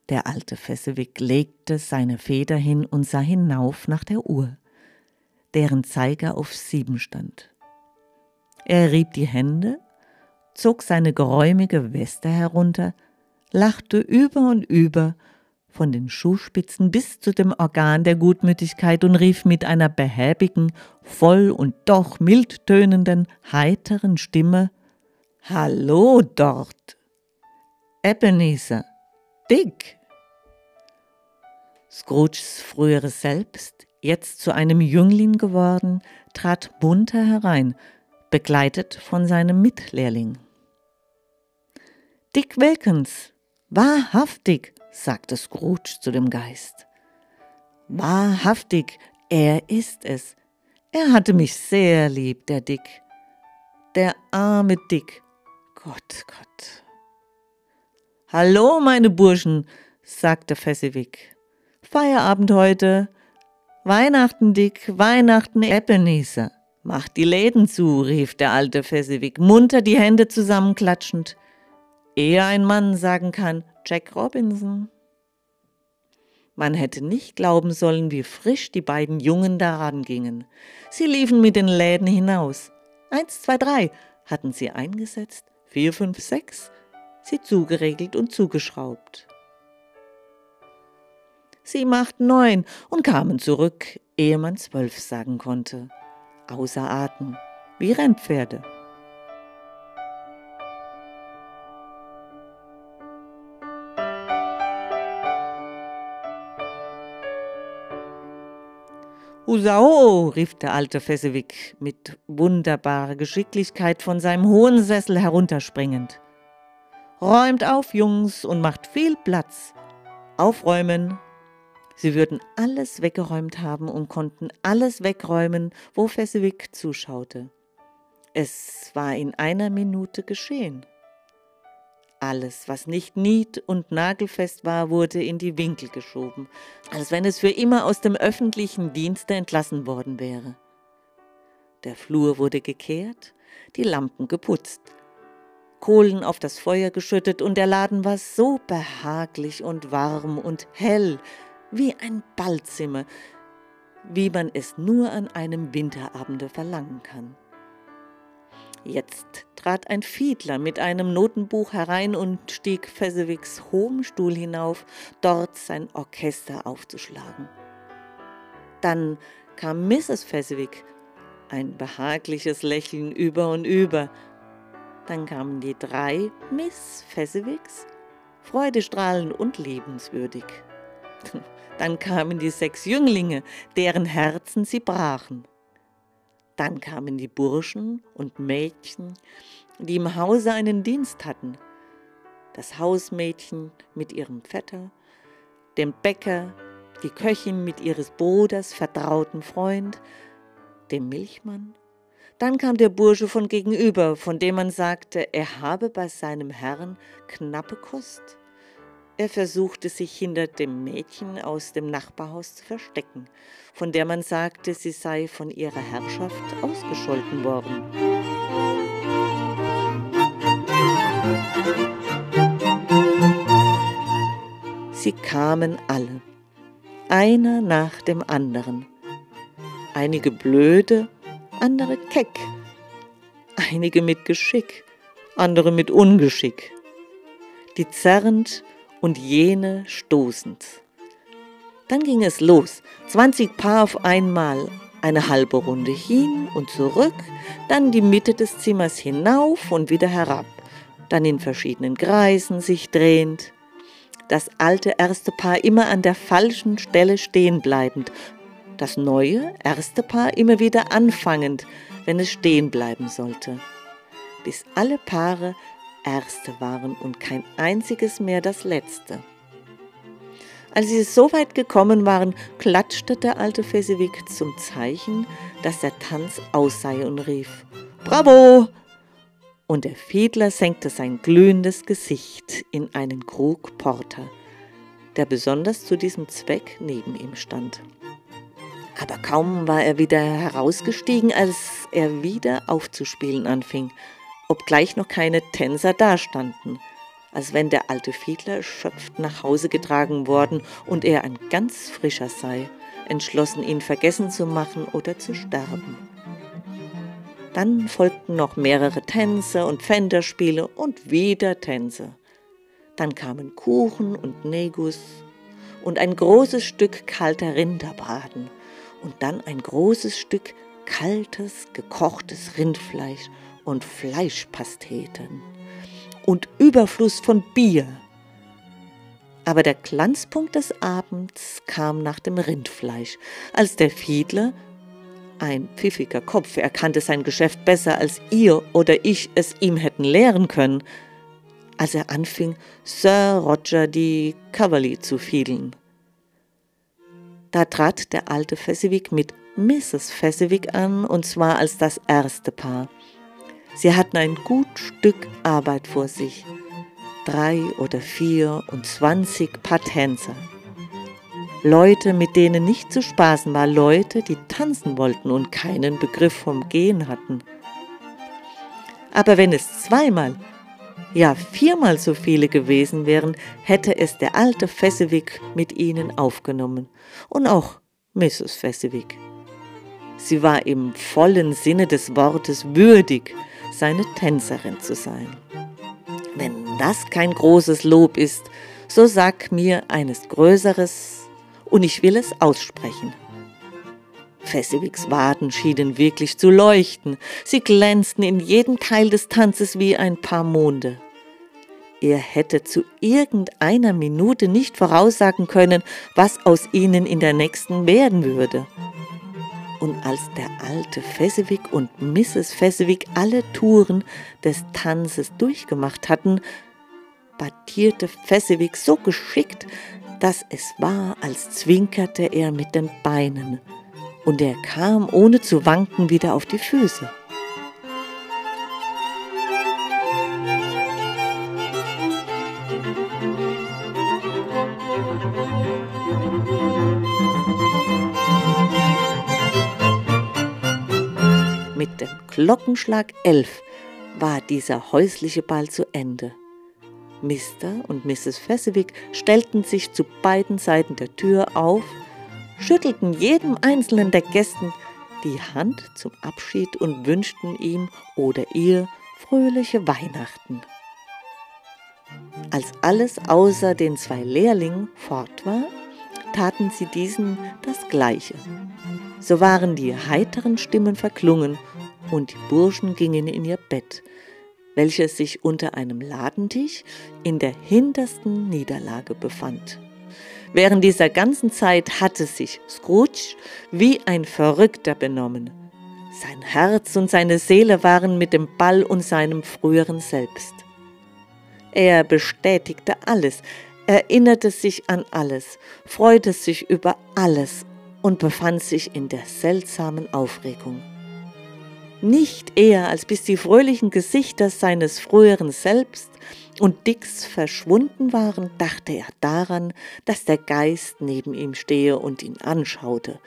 Der alte Fezziwig legte seine Feder hin und sah hinauf nach der Uhr, deren Zeiger auf sieben stand. Er rieb die Hände, zog seine geräumige Weste herunter, lachte über und über, von den Schuhspitzen bis zu dem Organ der Gutmütigkeit und rief mit einer behäbigen, voll und doch mild tönenden, heiteren Stimme Hallo dort. Ebenezer, Dick. Scrooges früheres Selbst, jetzt zu einem Jüngling geworden, trat munter herein, begleitet von seinem Mitlehrling. Dick Wilkins, wahrhaftig, sagte Scrooge zu dem Geist. Wahrhaftig, er ist es. Er hatte mich sehr lieb, der Dick. Der arme Dick. Gott, Gott. Hallo, meine Burschen, sagte Fezziwig. Feierabend heute. Weihnachten, Dick, Weihnachten, Ebenezer. Macht die Läden zu, rief der alte Fezziwig, munter die Hände zusammenklatschend. Ehe ein Mann sagen kann, Jack Robinson. Man hätte nicht glauben sollen, wie frisch die beiden Jungen daran gingen. Sie liefen mit den Läden hinaus. Eins, zwei, drei hatten sie eingesetzt, vier, fünf, sechs, sie zugeregelt und zugeschraubt sie macht neun und kamen zurück, ehe man zwölf sagen konnte. Außer Atem, wie Rennpferde. Husao, rief der alte Fessewig mit wunderbarer Geschicklichkeit von seinem hohen Sessel herunterspringend. Räumt auf, Jungs, und macht viel Platz. Aufräumen Sie würden alles weggeräumt haben und konnten alles wegräumen, wo Fessewig zuschaute. Es war in einer Minute geschehen. Alles, was nicht nied- und nagelfest war, wurde in die Winkel geschoben, als wenn es für immer aus dem öffentlichen Dienste entlassen worden wäre. Der Flur wurde gekehrt, die Lampen geputzt, Kohlen auf das Feuer geschüttet und der Laden war so behaglich und warm und hell wie ein Ballzimmer, wie man es nur an einem Winterabende verlangen kann. Jetzt trat ein Fiedler mit einem Notenbuch herein und stieg Fessewigs hohem Stuhl hinauf, dort sein Orchester aufzuschlagen. Dann kam Mrs. Fessewig, ein behagliches Lächeln über und über. Dann kamen die drei Miss Fessewigs, freudestrahlend und liebenswürdig. Dann kamen die sechs Jünglinge, deren Herzen sie brachen. Dann kamen die Burschen und Mädchen, die im Hause einen Dienst hatten. Das Hausmädchen mit ihrem Vetter, dem Bäcker, die Köchin mit ihres Bruders vertrauten Freund, dem Milchmann. Dann kam der Bursche von gegenüber, von dem man sagte, er habe bei seinem Herrn knappe Kost. Er versuchte sich hinter dem Mädchen aus dem Nachbarhaus zu verstecken, von der man sagte, sie sei von ihrer Herrschaft ausgescholten worden. Sie kamen alle, einer nach dem anderen, einige blöde, andere keck, einige mit Geschick, andere mit Ungeschick, die zerrend und jene stoßend. Dann ging es los, 20 Paar auf einmal, eine halbe Runde hin und zurück, dann die Mitte des Zimmers hinauf und wieder herab, dann in verschiedenen Kreisen sich drehend. Das alte erste Paar immer an der falschen Stelle stehen bleibend, das neue erste Paar immer wieder anfangend, wenn es stehen bleiben sollte, bis alle Paare erste waren und kein einziges mehr das letzte. Als sie so weit gekommen waren, klatschte der alte Fezewig zum Zeichen, dass der Tanz aus sei und rief: Bravo! Und der Fiedler senkte sein glühendes Gesicht in einen Krug Porter, der besonders zu diesem Zweck neben ihm stand. Aber kaum war er wieder herausgestiegen, als er wieder aufzuspielen anfing obgleich noch keine Tänzer dastanden, als wenn der alte Fiedler erschöpft nach Hause getragen worden und er ein ganz frischer sei, entschlossen ihn vergessen zu machen oder zu sterben. Dann folgten noch mehrere Tänze und Pfänderspiele und wieder Tänze. Dann kamen Kuchen und Negus und ein großes Stück kalter Rinderbraten und dann ein großes Stück kaltes, gekochtes Rindfleisch und Fleischpasteten und Überfluss von Bier. Aber der Glanzpunkt des Abends kam nach dem Rindfleisch, als der Fiedler, ein pfiffiger Kopf, erkannte sein Geschäft besser als ihr oder ich es ihm hätten lehren können, als er anfing, Sir Roger die Cavalry zu fiedeln. Da trat der alte Fessewig mit Mrs. Fessewig an, und zwar als das erste Paar. Sie hatten ein gut Stück Arbeit vor sich. Drei oder vier und zwanzig Paar Tänzer. Leute, mit denen nicht zu spaßen war, Leute, die tanzen wollten und keinen Begriff vom Gehen hatten. Aber wenn es zweimal, ja viermal so viele gewesen wären, hätte es der alte Fessewig mit ihnen aufgenommen und auch Mrs. Fessewig. Sie war im vollen Sinne des Wortes würdig, seine Tänzerin zu sein. Wenn das kein großes Lob ist, so sag mir eines Größeres und ich will es aussprechen. Fessewigs Waden schienen wirklich zu leuchten, sie glänzten in jedem Teil des Tanzes wie ein paar Monde. Er hätte zu irgendeiner Minute nicht voraussagen können, was aus ihnen in der nächsten werden würde. Und als der alte Fezziwig und Mrs. Fezziwig alle Touren des Tanzes durchgemacht hatten, badierte Fezziwig so geschickt, dass es war, als zwinkerte er mit den Beinen, und er kam ohne zu wanken wieder auf die Füße. Mit dem Glockenschlag elf war dieser häusliche Ball zu Ende. Mr. und Mrs. Fezziwig stellten sich zu beiden Seiten der Tür auf, schüttelten jedem einzelnen der Gästen die Hand zum Abschied und wünschten ihm oder ihr fröhliche Weihnachten. Als alles außer den zwei Lehrlingen fort war, taten sie diesen das Gleiche. So waren die heiteren Stimmen verklungen und die Burschen gingen in ihr Bett, welches sich unter einem Ladentisch in der hintersten Niederlage befand. Während dieser ganzen Zeit hatte sich Scrooge wie ein Verrückter benommen. Sein Herz und seine Seele waren mit dem Ball und seinem früheren Selbst. Er bestätigte alles, erinnerte sich an alles, freute sich über alles und befand sich in der seltsamen Aufregung nicht eher als bis die fröhlichen Gesichter seines früheren Selbst und Dicks verschwunden waren, dachte er daran, dass der Geist neben ihm stehe und ihn anschaute,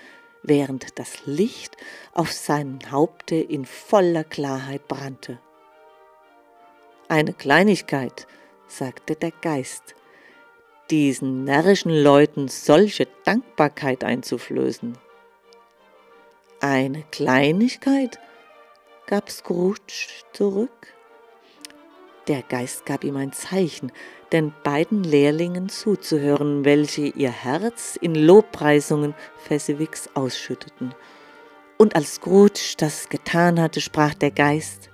während das Licht auf seinem Haupte in voller Klarheit brannte. Eine Kleinigkeit, sagte der Geist, diesen närrischen Leuten solche Dankbarkeit einzuflößen. Eine Kleinigkeit? Gab Scrooge zurück. Der Geist gab ihm ein Zeichen, den beiden Lehrlingen zuzuhören, welche ihr Herz in Lobpreisungen Fezziwigs ausschütteten. Und als Scrooge das getan hatte, sprach der Geist,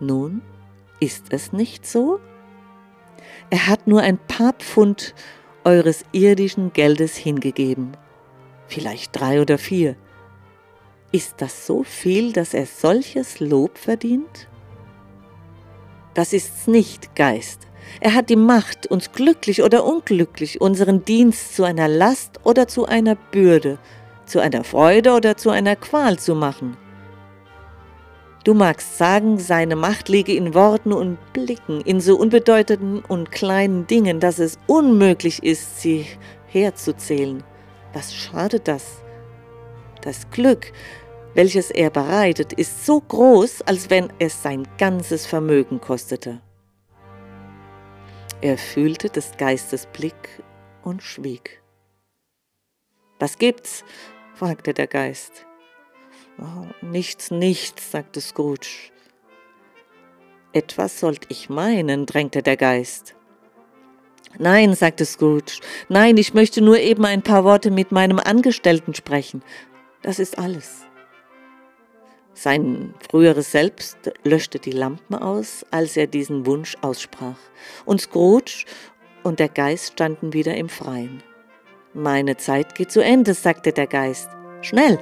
Nun, ist es nicht so? Er hat nur ein paar Pfund eures irdischen Geldes hingegeben, vielleicht drei oder vier, ist das so viel, dass er solches Lob verdient? Das ist's nicht, Geist. Er hat die Macht, uns glücklich oder unglücklich, unseren Dienst zu einer Last oder zu einer Bürde, zu einer Freude oder zu einer Qual zu machen. Du magst sagen, seine Macht liege in Worten und Blicken, in so unbedeutenden und kleinen Dingen, dass es unmöglich ist, sie herzuzählen. Was schadet das? Das Glück, welches er bereitet, ist so groß, als wenn es sein ganzes Vermögen kostete. Er fühlte des Geistes Blick und schwieg. Was gibt's? fragte der Geist. Oh, nichts, nichts, sagte Scrooge. Etwas sollt ich meinen, drängte der Geist. Nein, sagte Scrooge, nein, ich möchte nur eben ein paar Worte mit meinem Angestellten sprechen. Das ist alles. Sein früheres Selbst löschte die Lampen aus, als er diesen Wunsch aussprach, und Scrooge und der Geist standen wieder im Freien. Meine Zeit geht zu Ende, sagte der Geist. Schnell!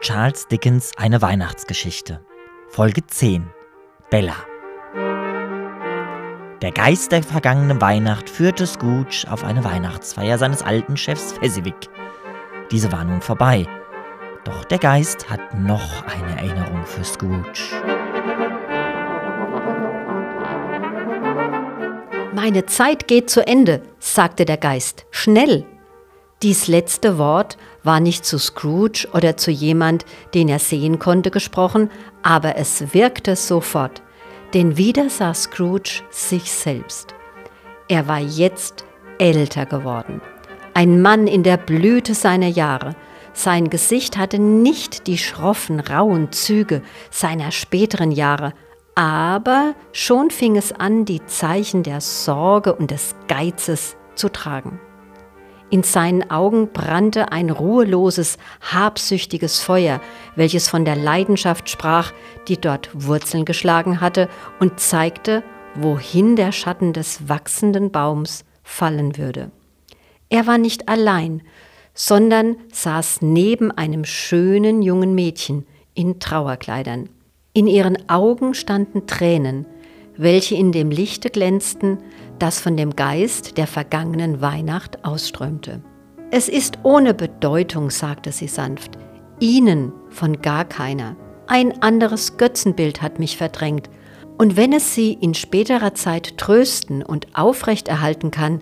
Charles Dickens Eine Weihnachtsgeschichte. Folge 10. Bella. Der Geist der vergangenen Weihnacht führte Scrooge auf eine Weihnachtsfeier seines alten Chefs Fezziwig. Diese war nun vorbei. Doch der Geist hat noch eine Erinnerung für Scrooge. Meine Zeit geht zu Ende, sagte der Geist. Schnell! Dies letzte Wort war nicht zu Scrooge oder zu jemand, den er sehen konnte, gesprochen, aber es wirkte sofort. Denn wieder sah Scrooge sich selbst. Er war jetzt älter geworden. Ein Mann in der Blüte seiner Jahre. Sein Gesicht hatte nicht die schroffen, rauen Züge seiner späteren Jahre, aber schon fing es an, die Zeichen der Sorge und des Geizes zu tragen. In seinen Augen brannte ein ruheloses, habsüchtiges Feuer, welches von der Leidenschaft sprach, die dort Wurzeln geschlagen hatte und zeigte, wohin der Schatten des wachsenden Baums fallen würde. Er war nicht allein, sondern saß neben einem schönen jungen Mädchen in Trauerkleidern. In ihren Augen standen Tränen, welche in dem Lichte glänzten, das von dem Geist der vergangenen Weihnacht ausströmte. Es ist ohne Bedeutung, sagte sie sanft, Ihnen von gar keiner. Ein anderes Götzenbild hat mich verdrängt, und wenn es Sie in späterer Zeit trösten und aufrechterhalten kann,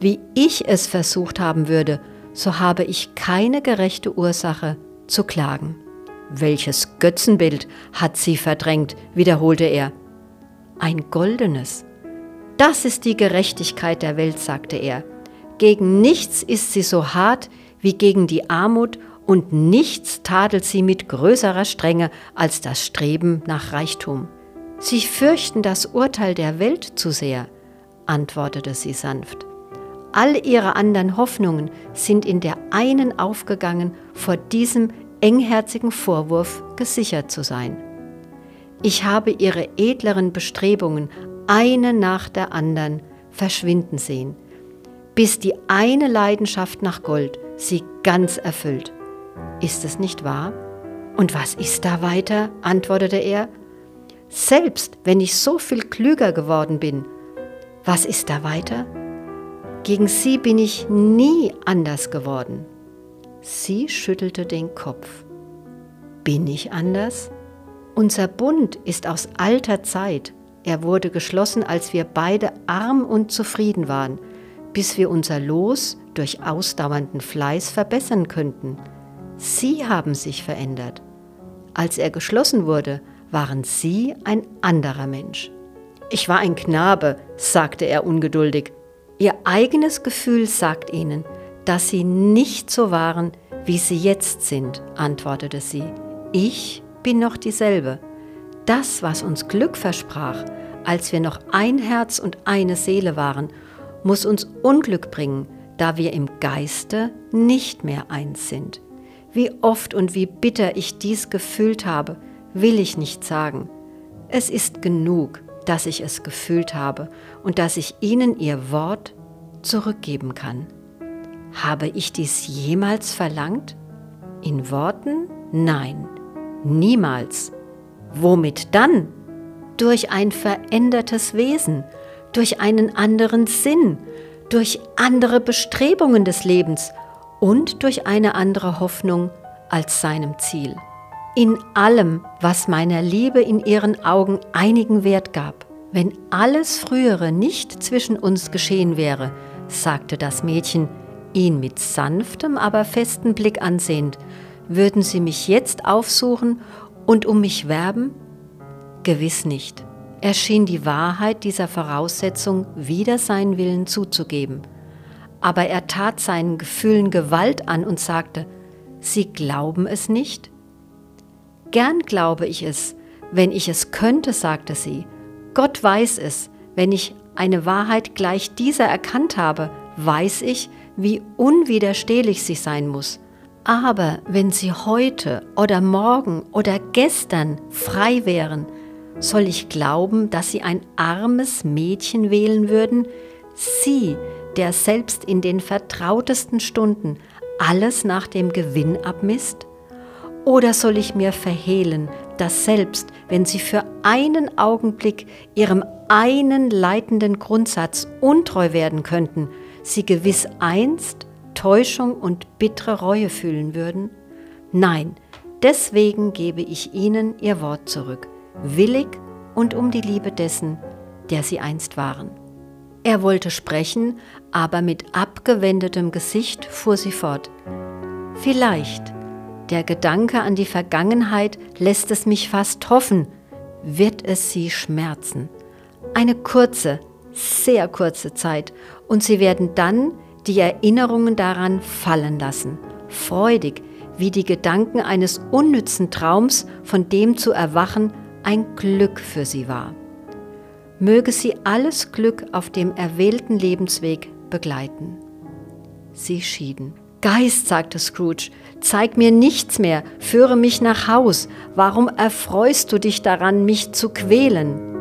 wie ich es versucht haben würde, so habe ich keine gerechte Ursache zu klagen. Welches Götzenbild hat sie verdrängt, wiederholte er. Ein goldenes. Das ist die Gerechtigkeit der Welt, sagte er. Gegen nichts ist sie so hart wie gegen die Armut und nichts tadelt sie mit größerer Strenge als das Streben nach Reichtum. Sie fürchten das Urteil der Welt zu sehr, antwortete sie sanft. All ihre anderen Hoffnungen sind in der einen aufgegangen, vor diesem engherzigen Vorwurf gesichert zu sein. Ich habe ihre edleren Bestrebungen eine nach der anderen verschwinden sehen, bis die eine Leidenschaft nach Gold sie ganz erfüllt. Ist es nicht wahr? Und was ist da weiter? antwortete er. Selbst wenn ich so viel klüger geworden bin, was ist da weiter? Gegen sie bin ich nie anders geworden. Sie schüttelte den Kopf. Bin ich anders? Unser Bund ist aus alter Zeit. Er wurde geschlossen, als wir beide arm und zufrieden waren, bis wir unser Los durch ausdauernden Fleiß verbessern könnten. Sie haben sich verändert. Als er geschlossen wurde, waren Sie ein anderer Mensch. Ich war ein Knabe, sagte er ungeduldig. Ihr eigenes Gefühl sagt Ihnen, dass Sie nicht so waren, wie Sie jetzt sind, antwortete sie. Ich bin noch dieselbe. Das, was uns Glück versprach, als wir noch ein Herz und eine Seele waren, muss uns Unglück bringen, da wir im Geiste nicht mehr eins sind. Wie oft und wie bitter ich dies gefühlt habe, will ich nicht sagen. Es ist genug, dass ich es gefühlt habe und dass ich Ihnen Ihr Wort zurückgeben kann. Habe ich dies jemals verlangt? In Worten? Nein, niemals. Womit dann? Durch ein verändertes Wesen, durch einen anderen Sinn, durch andere Bestrebungen des Lebens und durch eine andere Hoffnung als seinem Ziel. In allem, was meiner Liebe in ihren Augen einigen Wert gab. Wenn alles Frühere nicht zwischen uns geschehen wäre, sagte das Mädchen, ihn mit sanftem, aber festen Blick ansehend, würden Sie mich jetzt aufsuchen und um mich werben? Gewiss nicht. Er schien die Wahrheit dieser Voraussetzung wider seinen Willen zuzugeben. Aber er tat seinen Gefühlen Gewalt an und sagte, Sie glauben es nicht? Gern glaube ich es, wenn ich es könnte, sagte sie. Gott weiß es, wenn ich eine Wahrheit gleich dieser erkannt habe, weiß ich, wie unwiderstehlich sie sein muss. Aber wenn sie heute oder morgen oder gestern frei wären, soll ich glauben, dass sie ein armes Mädchen wählen würden? Sie, der selbst in den vertrautesten Stunden alles nach dem Gewinn abmisst? Oder soll ich mir verhehlen, dass selbst wenn sie für einen Augenblick ihrem einen leitenden Grundsatz untreu werden könnten, sie gewiss einst Täuschung und bittere Reue fühlen würden? Nein, deswegen gebe ich ihnen ihr Wort zurück, willig und um die Liebe dessen, der sie einst waren. Er wollte sprechen, aber mit abgewendetem Gesicht fuhr sie fort. Vielleicht, der Gedanke an die Vergangenheit lässt es mich fast hoffen, wird es sie schmerzen. Eine kurze, sehr kurze Zeit, und sie werden dann die Erinnerungen daran fallen lassen, freudig, wie die Gedanken eines unnützen Traums, von dem zu erwachen ein Glück für sie war. Möge sie alles Glück auf dem erwählten Lebensweg begleiten. Sie schieden. Geist, sagte Scrooge, zeig mir nichts mehr, führe mich nach Haus. Warum erfreust du dich daran, mich zu quälen?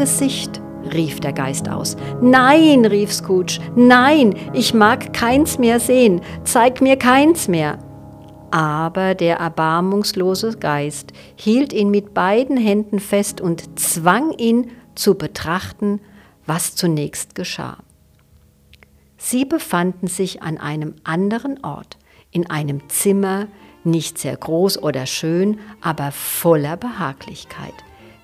Gesicht, rief der Geist aus. Nein, rief Scrooge, nein, ich mag keins mehr sehen, zeig mir keins mehr. Aber der erbarmungslose Geist hielt ihn mit beiden Händen fest und zwang ihn zu betrachten, was zunächst geschah. Sie befanden sich an einem anderen Ort, in einem Zimmer, nicht sehr groß oder schön, aber voller Behaglichkeit.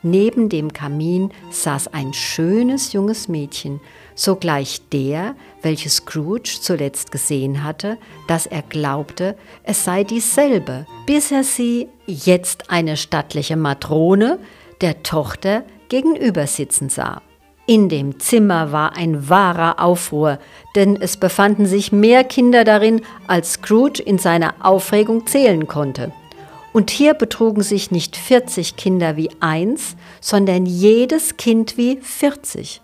Neben dem Kamin saß ein schönes junges Mädchen, sogleich der, welches Scrooge zuletzt gesehen hatte, dass er glaubte, es sei dieselbe, bis er sie, jetzt eine stattliche Matrone, der Tochter gegenüber sitzen sah. In dem Zimmer war ein wahrer Aufruhr, denn es befanden sich mehr Kinder darin, als Scrooge in seiner Aufregung zählen konnte. Und hier betrugen sich nicht 40 Kinder wie eins, sondern jedes Kind wie 40.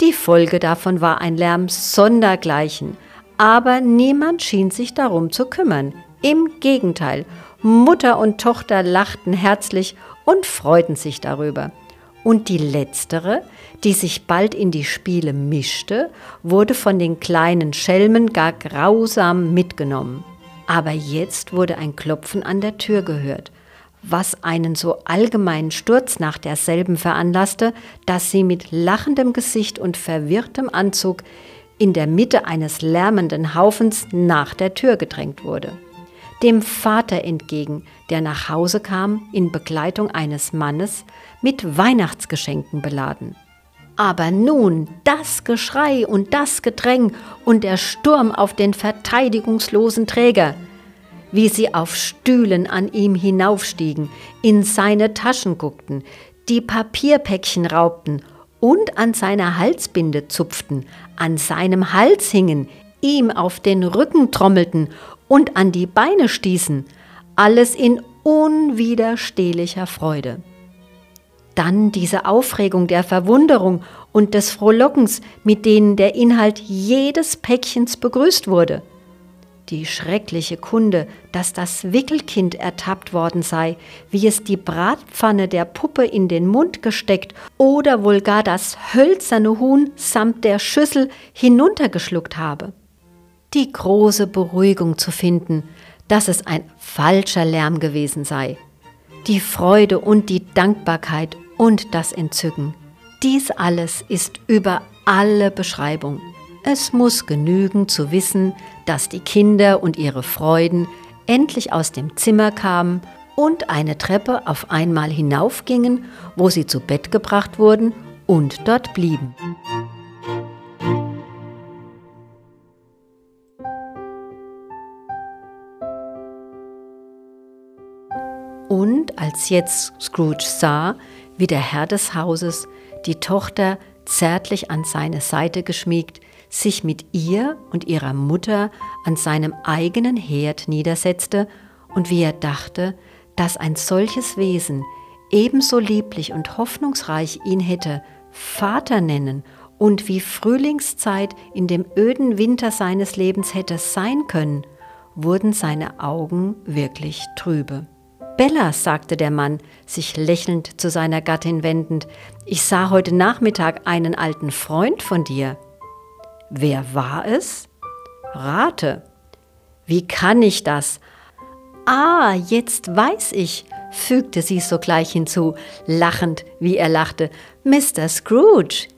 Die Folge davon war ein Lärm sondergleichen, aber niemand schien sich darum zu kümmern. Im Gegenteil, Mutter und Tochter lachten herzlich und freuten sich darüber. Und die letztere, die sich bald in die Spiele mischte, wurde von den kleinen Schelmen gar grausam mitgenommen. Aber jetzt wurde ein Klopfen an der Tür gehört, was einen so allgemeinen Sturz nach derselben veranlasste, dass sie mit lachendem Gesicht und verwirrtem Anzug in der Mitte eines lärmenden Haufens nach der Tür gedrängt wurde. Dem Vater entgegen, der nach Hause kam in Begleitung eines Mannes mit Weihnachtsgeschenken beladen. Aber nun das Geschrei und das Gedräng und der Sturm auf den verteidigungslosen Träger, wie sie auf Stühlen an ihm hinaufstiegen, in seine Taschen guckten, die Papierpäckchen raubten und an seiner Halsbinde zupften, an seinem Hals hingen, ihm auf den Rücken trommelten und an die Beine stießen, alles in unwiderstehlicher Freude. Dann diese Aufregung der Verwunderung und des Frohlockens, mit denen der Inhalt jedes Päckchens begrüßt wurde. Die schreckliche Kunde, dass das Wickelkind ertappt worden sei, wie es die Bratpfanne der Puppe in den Mund gesteckt oder wohl gar das hölzerne Huhn samt der Schüssel hinuntergeschluckt habe. Die große Beruhigung zu finden, dass es ein falscher Lärm gewesen sei. Die Freude und die Dankbarkeit und das Entzücken. Dies alles ist über alle Beschreibung. Es muss genügen zu wissen, dass die Kinder und ihre Freuden endlich aus dem Zimmer kamen und eine Treppe auf einmal hinaufgingen, wo sie zu Bett gebracht wurden und dort blieben. Und als jetzt Scrooge sah, wie der Herr des Hauses die Tochter zärtlich an seine Seite geschmiegt, sich mit ihr und ihrer Mutter an seinem eigenen Herd niedersetzte und wie er dachte, dass ein solches Wesen ebenso lieblich und hoffnungsreich ihn hätte Vater nennen und wie Frühlingszeit in dem öden Winter seines Lebens hätte sein können, wurden seine Augen wirklich trübe. Bella, sagte der Mann, sich lächelnd zu seiner Gattin wendend, ich sah heute Nachmittag einen alten Freund von dir. Wer war es? Rate. Wie kann ich das? Ah, jetzt weiß ich, fügte sie sogleich hinzu, lachend, wie er lachte. Mr. Scrooge.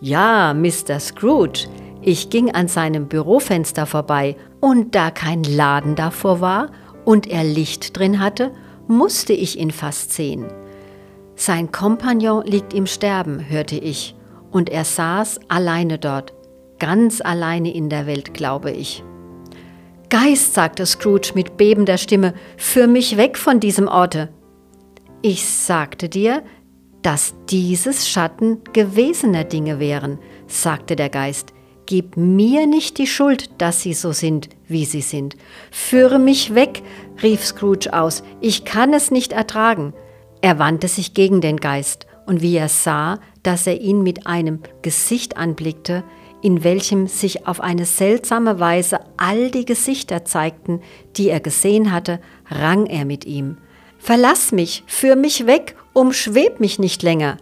Ja, Mr. Scrooge. Ich ging an seinem Bürofenster vorbei, und da kein Laden davor war und er Licht drin hatte, musste ich ihn fast sehen. Sein Kompagnon liegt im Sterben, hörte ich, und er saß alleine dort, ganz alleine in der Welt, glaube ich. Geist, sagte Scrooge mit bebender Stimme, führ mich weg von diesem Orte. Ich sagte dir, dass dieses Schatten gewesener Dinge wären, sagte der Geist. Gib mir nicht die Schuld, dass sie so sind, wie sie sind. Führe mich weg, rief Scrooge aus, ich kann es nicht ertragen. Er wandte sich gegen den Geist, und wie er sah, dass er ihn mit einem Gesicht anblickte, in welchem sich auf eine seltsame Weise all die Gesichter zeigten, die er gesehen hatte, rang er mit ihm. Verlass mich, führ mich weg, umschweb mich nicht länger.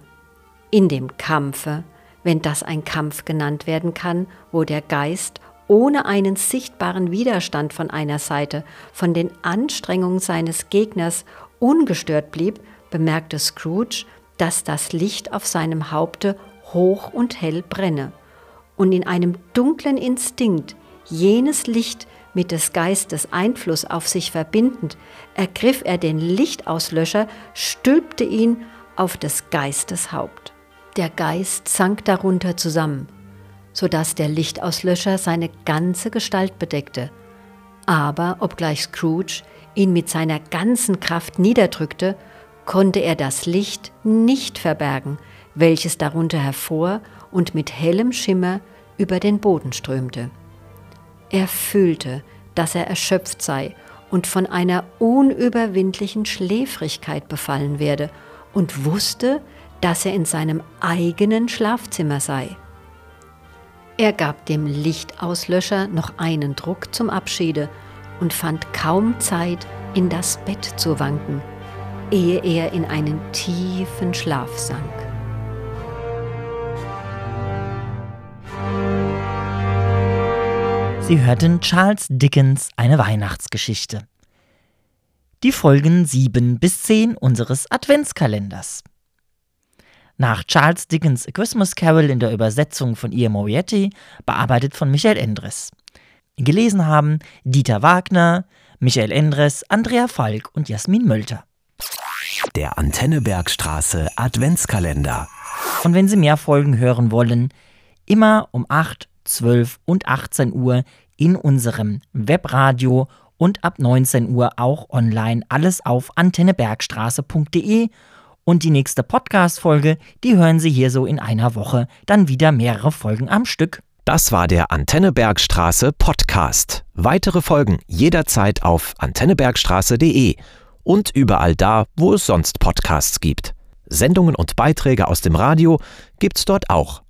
In dem Kampfe, wenn das ein Kampf genannt werden kann, wo der Geist ohne einen sichtbaren Widerstand von einer Seite, von den Anstrengungen seines Gegners ungestört blieb, bemerkte Scrooge, dass das Licht auf seinem Haupte hoch und hell brenne, und in einem dunklen Instinkt, jenes Licht mit des Geistes Einfluss auf sich verbindend, ergriff er den Lichtauslöscher, stülpte ihn auf des Geistes Haupt. Der Geist sank darunter zusammen, so dass der Lichtauslöscher seine ganze Gestalt bedeckte. Aber obgleich Scrooge ihn mit seiner ganzen Kraft niederdrückte, konnte er das Licht nicht verbergen, welches darunter hervor und mit hellem Schimmer über den Boden strömte. Er fühlte, dass er erschöpft sei und von einer unüberwindlichen Schläfrigkeit befallen werde und wusste, dass er in seinem eigenen Schlafzimmer sei. Er gab dem Lichtauslöscher noch einen Druck zum Abschiede und fand kaum Zeit, in das Bett zu wanken ehe er in einen tiefen Schlaf sank. Sie hörten Charles Dickens eine Weihnachtsgeschichte. Die Folgen 7 bis 10 unseres Adventskalenders. Nach Charles Dickens A Christmas Carol in der Übersetzung von Ian Moriarty, bearbeitet von Michael Endres. Gelesen haben Dieter Wagner, Michael Endres, Andrea Falk und Jasmin Mölter. Der Antennebergstraße Adventskalender. Und wenn Sie mehr Folgen hören wollen, immer um 8, 12 und 18 Uhr in unserem Webradio und ab 19 Uhr auch online alles auf antennebergstraße.de und die nächste Podcast-Folge, die hören Sie hier so in einer Woche, dann wieder mehrere Folgen am Stück. Das war der Antennebergstraße Podcast. Weitere Folgen jederzeit auf antennebergstraße.de und überall da, wo es sonst Podcasts gibt. Sendungen und Beiträge aus dem Radio gibt's dort auch.